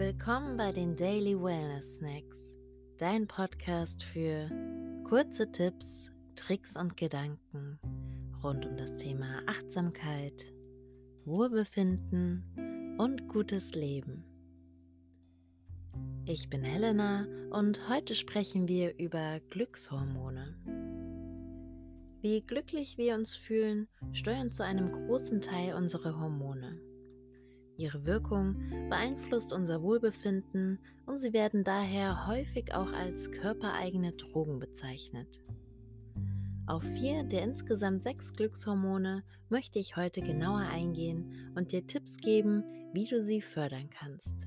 Willkommen bei den Daily Wellness Snacks, dein Podcast für kurze Tipps, Tricks und Gedanken rund um das Thema Achtsamkeit, Wohlbefinden und gutes Leben. Ich bin Helena und heute sprechen wir über Glückshormone. Wie glücklich wir uns fühlen, steuern zu einem großen Teil unsere Hormone. Ihre Wirkung beeinflusst unser Wohlbefinden und sie werden daher häufig auch als körpereigene Drogen bezeichnet. Auf vier der insgesamt sechs Glückshormone möchte ich heute genauer eingehen und dir Tipps geben, wie du sie fördern kannst.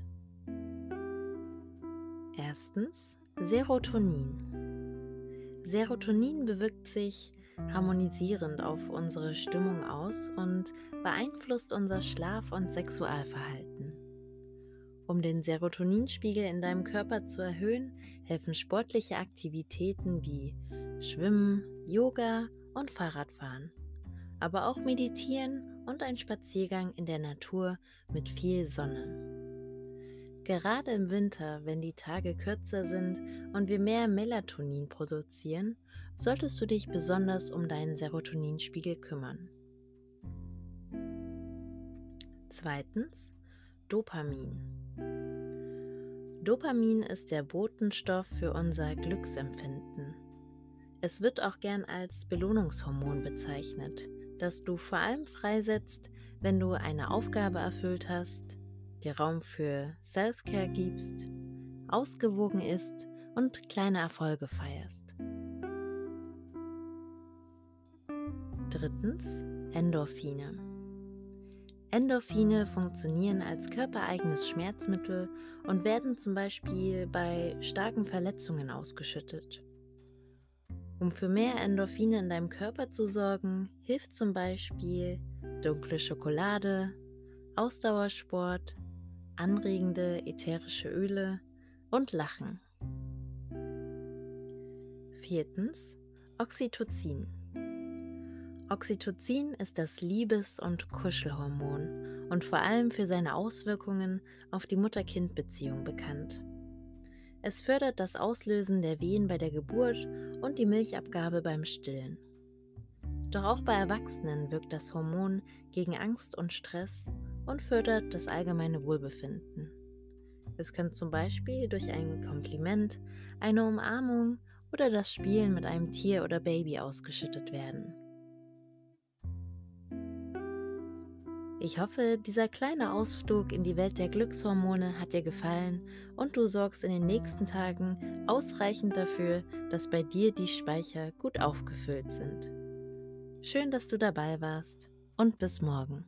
Erstens Serotonin. Serotonin bewirkt sich harmonisierend auf unsere Stimmung aus und beeinflusst unser Schlaf- und Sexualverhalten. Um den Serotoninspiegel in deinem Körper zu erhöhen, helfen sportliche Aktivitäten wie Schwimmen, Yoga und Fahrradfahren, aber auch Meditieren und ein Spaziergang in der Natur mit viel Sonne. Gerade im Winter, wenn die Tage kürzer sind und wir mehr Melatonin produzieren, solltest du dich besonders um deinen Serotoninspiegel kümmern. Zweitens Dopamin. Dopamin ist der Botenstoff für unser Glücksempfinden. Es wird auch gern als Belohnungshormon bezeichnet, das du vor allem freisetzt, wenn du eine Aufgabe erfüllt hast, dir Raum für Self-Care gibst, ausgewogen ist und kleine Erfolge feierst. Drittens Endorphine. Endorphine funktionieren als körpereigenes Schmerzmittel und werden zum Beispiel bei starken Verletzungen ausgeschüttet. Um für mehr Endorphine in deinem Körper zu sorgen, hilft zum Beispiel dunkle Schokolade, Ausdauersport, anregende ätherische Öle und Lachen. Viertens Oxytocin. Oxytocin ist das Liebes- und Kuschelhormon und vor allem für seine Auswirkungen auf die Mutter-Kind-Beziehung bekannt. Es fördert das Auslösen der Wehen bei der Geburt und die Milchabgabe beim Stillen. Doch auch bei Erwachsenen wirkt das Hormon gegen Angst und Stress und fördert das allgemeine Wohlbefinden. Es kann zum Beispiel durch ein Kompliment, eine Umarmung oder das Spielen mit einem Tier oder Baby ausgeschüttet werden. Ich hoffe, dieser kleine Ausflug in die Welt der Glückshormone hat dir gefallen und du sorgst in den nächsten Tagen ausreichend dafür, dass bei dir die Speicher gut aufgefüllt sind. Schön, dass du dabei warst und bis morgen.